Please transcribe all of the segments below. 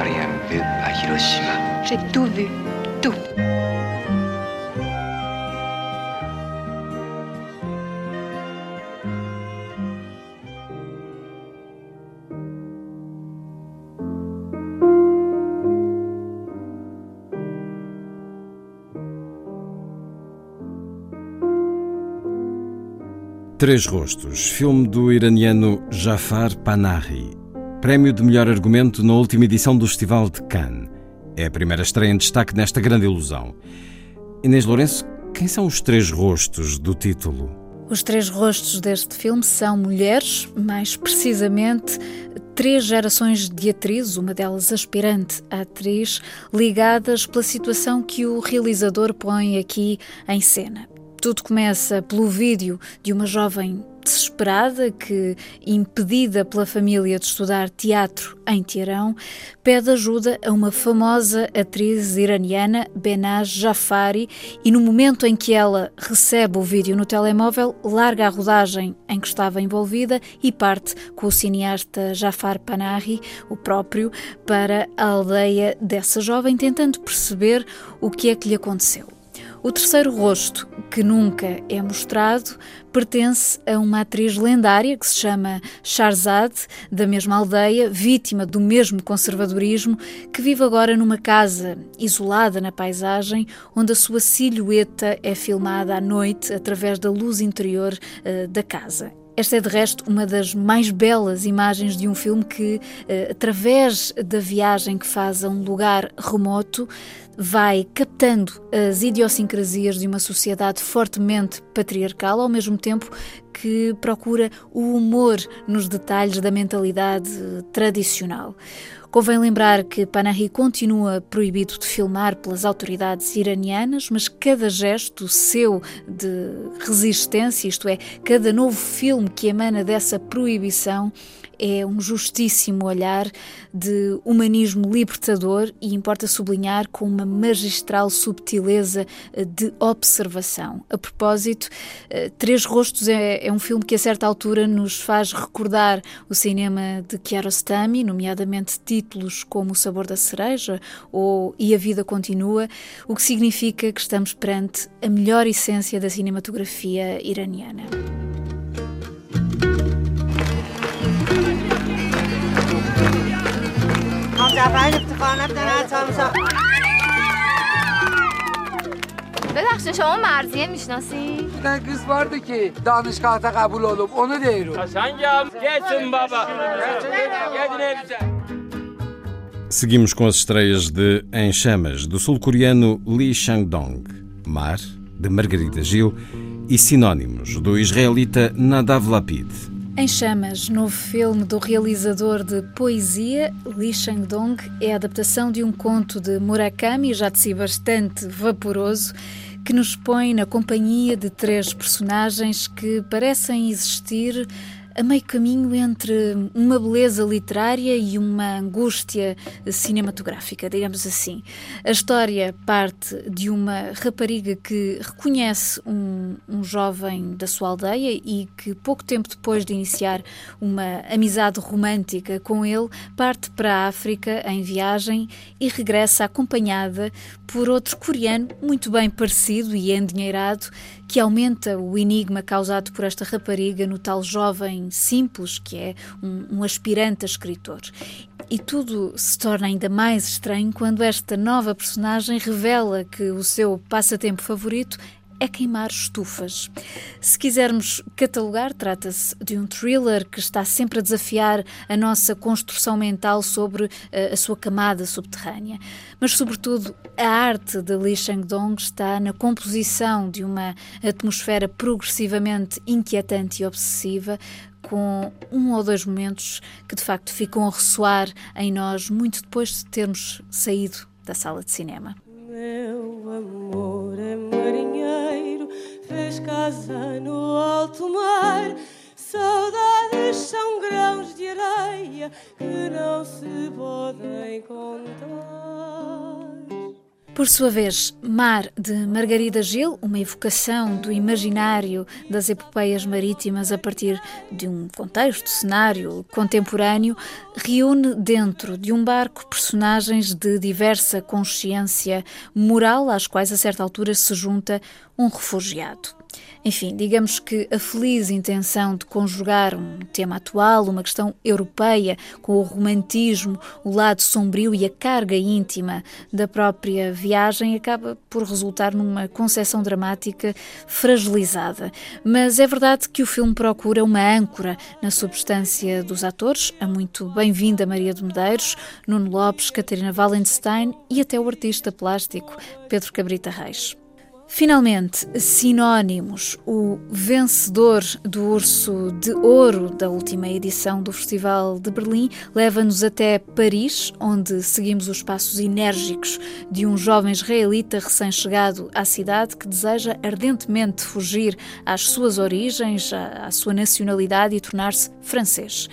Rien vu à Hiroshima. J'ai tout vu, tout. Três Rostos, filme do iraniano Jafar Panahi. Prémio de melhor argumento na última edição do Festival de Cannes. É a primeira estreia em destaque nesta grande ilusão. Inês Lourenço, quem são os três rostos do título? Os três rostos deste filme são mulheres, mais precisamente três gerações de atrizes, uma delas aspirante a atriz, ligadas pela situação que o realizador põe aqui em cena. Tudo começa pelo vídeo de uma jovem desesperada que, impedida pela família de estudar teatro em Teherão, pede ajuda a uma famosa atriz iraniana, Benaz Jafari, e no momento em que ela recebe o vídeo no telemóvel, larga a rodagem em que estava envolvida e parte com o cineasta Jafar Panahi, o próprio, para a aldeia dessa jovem, tentando perceber o que é que lhe aconteceu. O terceiro rosto, que nunca é mostrado, pertence a uma atriz lendária que se chama Sharzad, da mesma aldeia, vítima do mesmo conservadorismo, que vive agora numa casa isolada na paisagem, onde a sua silhueta é filmada à noite através da luz interior uh, da casa. Esta é, de resto, uma das mais belas imagens de um filme que, através da viagem que faz a um lugar remoto, vai captando as idiosincrasias de uma sociedade fortemente patriarcal, ao mesmo tempo que procura o humor nos detalhes da mentalidade tradicional. Convém lembrar que Panahi continua proibido de filmar pelas autoridades iranianas, mas cada gesto seu de resistência, isto é, cada novo filme que emana dessa proibição, é um justíssimo olhar de humanismo libertador e importa sublinhar com uma magistral subtileza de observação. A propósito, Três Rostos é, é um filme que a certa altura nos faz recordar o cinema de Kiarostami, nomeadamente títulos como O Sabor da Cereja ou E a Vida Continua, o que significa que estamos perante a melhor essência da cinematografia iraniana. جعفری افتخار نفتن ببخشید شما مرزیه میشناسی؟ نه گزوارده که دانشگاه تا قبول oldum onu diyorum. Hasan'cığım geçin baba. Seguimos com as estreias de Em Chamas, do sul-coreano Lee Chang-dong, Mar, de Margarida Gil, e Sinónimos, do israelita Nadav Lapid. Em Chamas, novo filme do realizador de poesia, Lee Chang-dong, é a adaptação de um conto de Murakami, já de si bastante vaporoso, que nos põe na companhia de três personagens que parecem existir a meio caminho entre uma beleza literária e uma angústia cinematográfica, digamos assim. A história parte de uma rapariga que reconhece um, um jovem da sua aldeia e que, pouco tempo depois de iniciar uma amizade romântica com ele, parte para a África em viagem e regressa acompanhada por outro coreano muito bem parecido e endinheirado que aumenta o enigma causado por esta rapariga no tal jovem simples que é um, um aspirante a escritor. E tudo se torna ainda mais estranho quando esta nova personagem revela que o seu passatempo favorito é queimar estufas. Se quisermos catalogar, trata-se de um thriller que está sempre a desafiar a nossa construção mental sobre uh, a sua camada subterrânea. Mas, sobretudo, a arte de Li Shangdong está na composição de uma atmosfera progressivamente inquietante e obsessiva, com um ou dois momentos que de facto ficam a ressoar em nós muito depois de termos saído da sala de cinema. Meu amor é marinheiro, fez casa no alto mar. Saudades são grãos de areia que não se podem contar. Por sua vez, Mar, de Margarida Gil, uma evocação do imaginário das epopeias marítimas a partir de um contexto, cenário contemporâneo, reúne dentro de um barco personagens de diversa consciência moral, às quais a certa altura se junta um refugiado. Enfim, digamos que a feliz intenção de conjugar um tema atual, uma questão europeia, com o romantismo, o lado sombrio e a carga íntima da própria viagem, acaba por resultar numa concepção dramática fragilizada. Mas é verdade que o filme procura uma âncora na substância dos atores, a muito bem-vinda Maria de Medeiros, Nuno Lopes, Catarina Wallenstein e até o artista plástico Pedro Cabrita Reis. Finalmente, sinónimos. O vencedor do Urso de Ouro da última edição do Festival de Berlim leva-nos até Paris, onde seguimos os passos enérgicos de um jovem israelita recém-chegado à cidade que deseja ardentemente fugir às suas origens, à sua nacionalidade e tornar-se francês.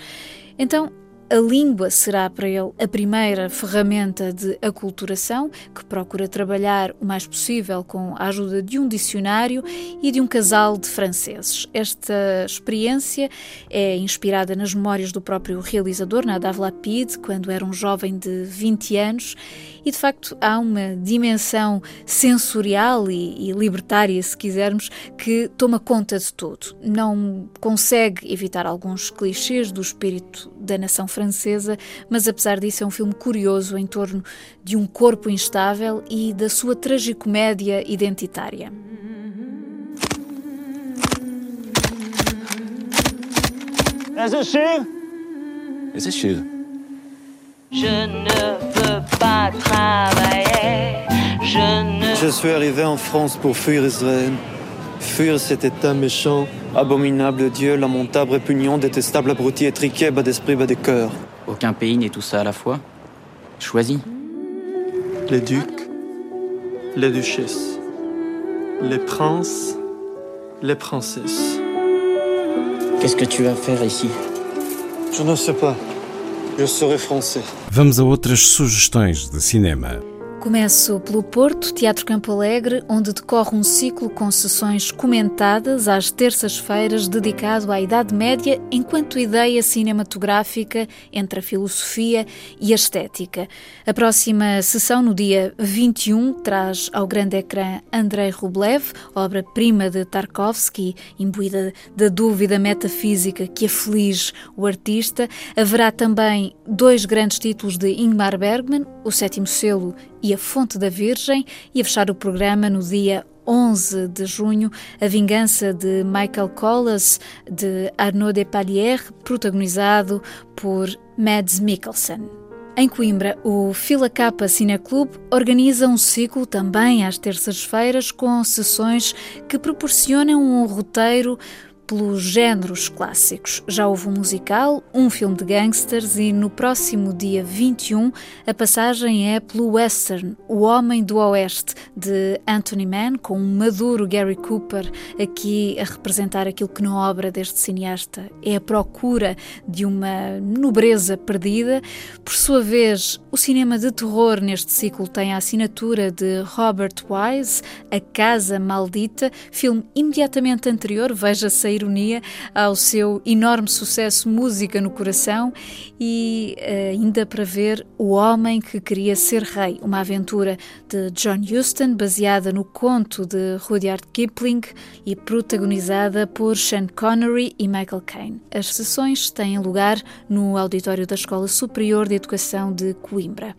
Então, a língua será para ele a primeira ferramenta de aculturação, que procura trabalhar o mais possível com a ajuda de um dicionário e de um casal de franceses. Esta experiência é inspirada nas memórias do próprio realizador, Nadav Lapid, quando era um jovem de 20 anos, e de facto há uma dimensão sensorial e, e libertária, se quisermos, que toma conta de tudo. Não consegue evitar alguns clichês do espírito da nação francesa francesa, mas apesar disso é um filme curioso em torno de um corpo instável e da sua tragicomédia identitária. Is it she? Is it she? Je ne veux pas travailler. Je ne. Je suis arrivé en France pour fuir Israël. Fuir cet état méchant Abominable Dieu, lamentable, répugnant, détestable, abruti, étriqué, bas d'esprit, bas de cœur. Aucun pays n'est tout ça à la fois. Choisis. Les ducs, les duchesses, les princes, les princesses. Qu'est-ce que tu vas faire ici? Je ne sais pas. Je serai français. Vamos a outras sugestões de cinema. Começo pelo Porto, Teatro Campo Alegre, onde decorre um ciclo com sessões comentadas às terças-feiras dedicado à Idade Média enquanto ideia cinematográfica entre a filosofia e a estética. A próxima sessão, no dia 21, traz ao grande ecrã Andrei Rublev, obra-prima de Tarkovsky, imbuída da dúvida metafísica que aflige o artista. Haverá também dois grandes títulos de Ingmar Bergman, O Sétimo Selo e A Fonte da Virgem, e a fechar o programa no dia 11 de junho, A Vingança de Michael Collas, de Arnaud Despalières, protagonizado por Mads Mikkelsen. Em Coimbra, o Fila Capa Cineclube organiza um ciclo também às terças-feiras com sessões que proporcionam um roteiro pelos géneros clássicos. Já houve um musical, um filme de gangsters e no próximo dia 21 a passagem é pelo western O Homem do Oeste de Anthony Mann, com um maduro Gary Cooper aqui a representar aquilo que na obra deste cineasta é a procura de uma nobreza perdida. Por sua vez, o cinema de terror neste ciclo tem a assinatura de Robert Wise, A Casa Maldita, filme imediatamente anterior, veja sair ironia ao seu enorme sucesso Música no Coração e eh, ainda para ver O Homem que Queria Ser Rei, uma aventura de John Huston baseada no conto de Rudyard Kipling e protagonizada por Sean Connery e Michael Caine. As sessões têm lugar no auditório da Escola Superior de Educação de Coimbra.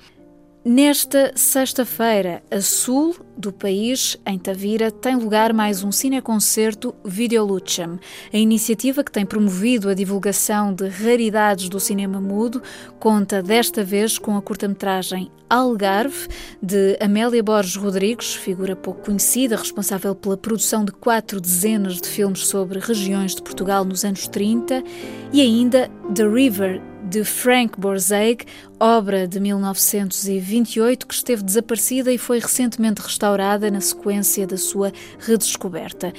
Nesta sexta-feira, a sul do país, em Tavira, tem lugar mais um cineconcerto Videolucham, a iniciativa que tem promovido a divulgação de raridades do cinema mudo, conta desta vez com a curta-metragem Algarve, de Amélia Borges Rodrigues, figura pouco conhecida, responsável pela produção de quatro dezenas de filmes sobre regiões de Portugal nos anos 30, e ainda The River, de Frank Borzage, obra de 1928 que esteve desaparecida e foi recentemente restaurada na sequência da sua redescoberta.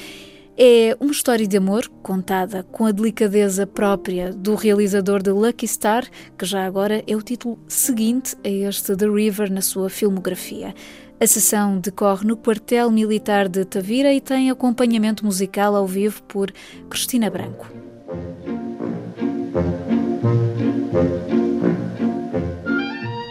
É uma história de amor contada com a delicadeza própria do realizador de Lucky Star, que já agora é o título seguinte a este The River na sua filmografia. A sessão decorre no quartel militar de Tavira e tem acompanhamento musical ao vivo por Cristina Branco.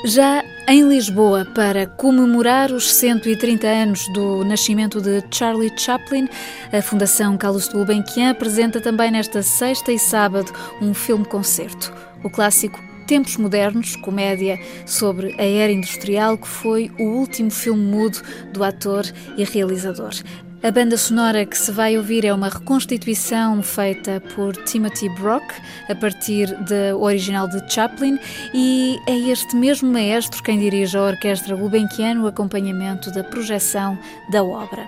Já em Lisboa, para comemorar os 130 anos do nascimento de Charlie Chaplin, a Fundação Carlos Gulbenkian apresenta também nesta sexta e sábado um filme-concerto. O clássico Tempos Modernos, comédia sobre a era industrial, que foi o último filme mudo do ator e realizador. A banda sonora que se vai ouvir é uma reconstituição feita por Timothy Brock a partir da original de Chaplin e é este mesmo maestro quem dirige a Orquestra Gulbenkian no acompanhamento da projeção da obra.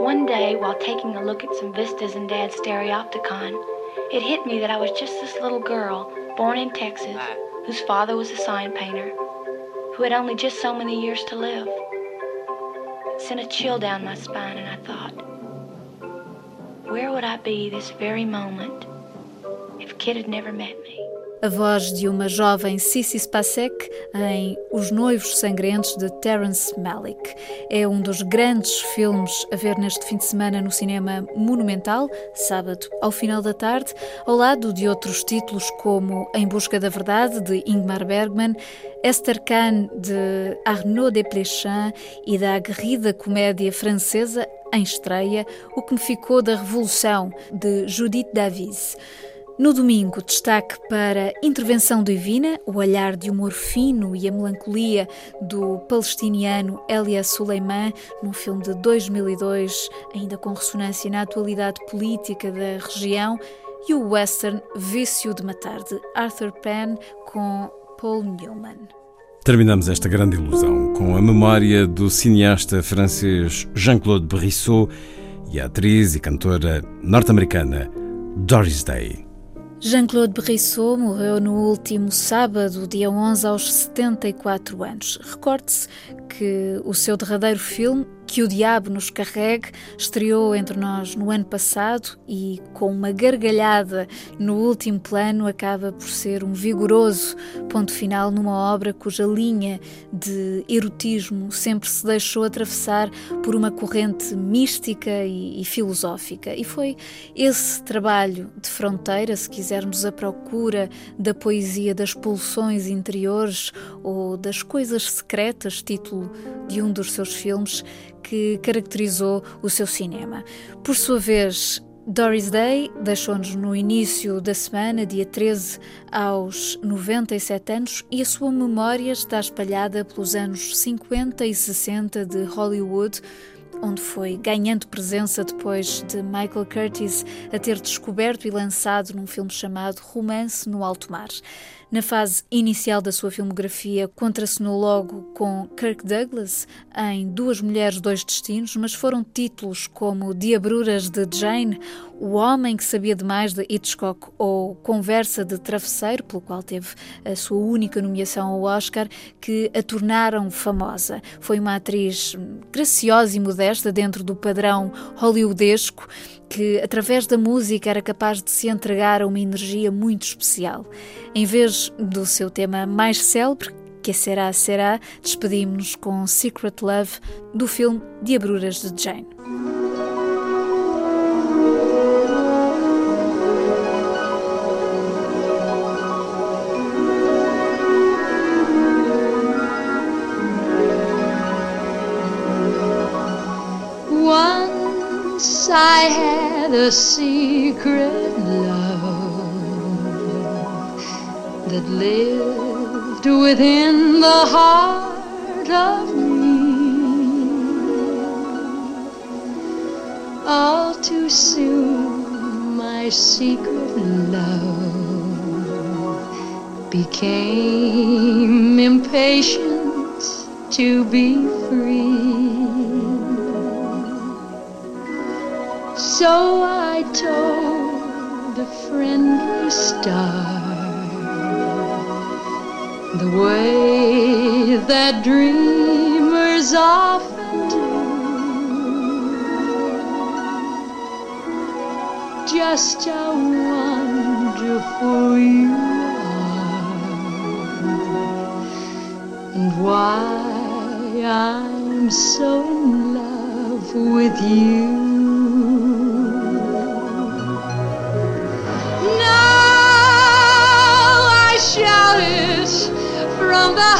One day, while taking a look at some vistas in Dad's stereopticon, it hit me that I was just this little girl, born in Texas, whose father was a sign painter, who had only just so many years to live. It sent a chill down my spine, and I thought, where would I be this very moment if Kid had never met me? A voz de uma jovem Sissy Spacek em Os Noivos Sangrentos de Terence Malick. É um dos grandes filmes a ver neste fim de semana no cinema Monumental, sábado ao final da tarde, ao lado de outros títulos como Em Busca da Verdade, de Ingmar Bergman, Esther Kahn, de Arnaud Desplechin e da aguerrida comédia francesa em estreia, O que me ficou da Revolução, de Judith Davis. No domingo, destaque para Intervenção Divina, o olhar de humor fino e a melancolia do palestiniano Elias Suleiman, num filme de 2002, ainda com ressonância na atualidade política da região, e o western Vício de Matar, de Arthur Penn, com Paul Newman. Terminamos esta grande ilusão com a memória do cineasta francês Jean-Claude Brissot e a atriz e cantora norte-americana Doris Day. Jean-Claude Brissot morreu no último sábado, dia 11, aos 74 anos. Recorde-se que o seu derradeiro filme, Que o Diabo nos Carregue, estreou entre nós no ano passado e, com uma gargalhada no último plano, acaba por ser um vigoroso ponto final numa obra cuja linha de erotismo sempre se deixou atravessar por uma corrente mística e, e filosófica. E foi esse trabalho de fronteira, se quisermos, a procura da poesia das pulsões interiores ou das coisas secretas, título de um dos seus filmes que caracterizou o seu cinema. Por sua vez, Doris Day deixou-nos no início da semana, dia 13, aos 97 anos, e a sua memória está espalhada pelos anos 50 e 60 de Hollywood, onde foi ganhando presença depois de Michael Curtis a ter descoberto e lançado num filme chamado Romance no Alto Mar. Na fase inicial da sua filmografia, contracenou logo com Kirk Douglas em Duas Mulheres, Dois Destinos, mas foram títulos como Diabruras de Jane, O Homem que Sabia Demais de Hitchcock ou Conversa de Travesseiro, pelo qual teve a sua única nomeação ao Oscar, que a tornaram famosa. Foi uma atriz graciosa e modesta dentro do padrão hollywoodesco que, através da música, era capaz de se entregar a uma energia muito especial. Em vez do seu tema mais célebre, que será, será, despedimos-nos com Secret Love do filme Diabruras de Jane. I had a secret love that lived within the heart of me. All too soon, my secret love became impatient to be free. So I told a friendly star the way that dreamers often do. Just how wonderful you are, and why I'm so in love with you. From the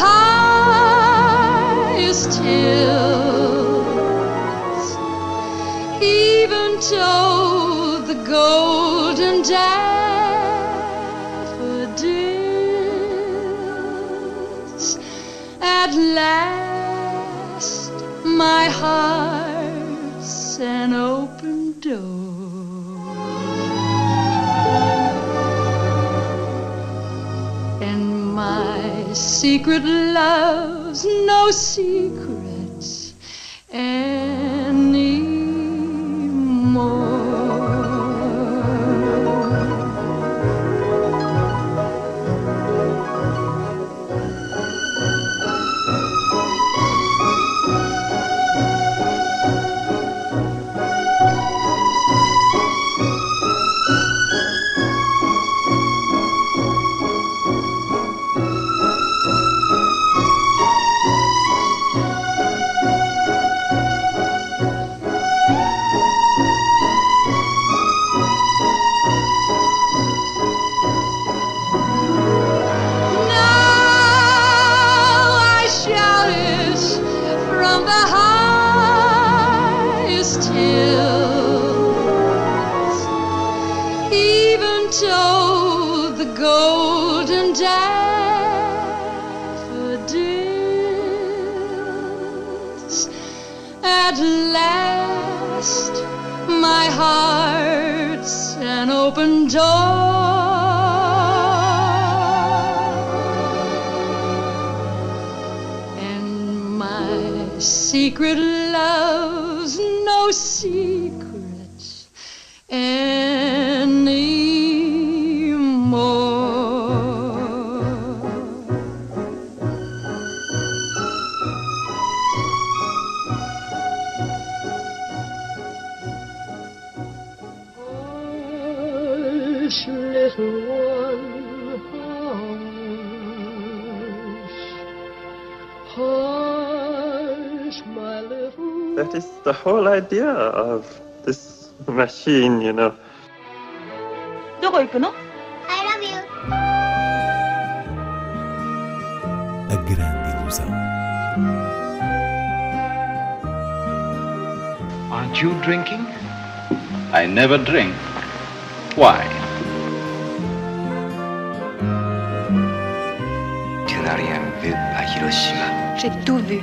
highest hills, even told the golden daffodils. At last, my heart's an open door. Secret love's no secrets. At And my secret love's no secret anymore. the whole idea of this machine, you know. どこ行くの I love you. A grande ilusão. Aren't you drinking? I never drink. Why? Tu n'as rien vu à Hiroshima. J'ai tout vu.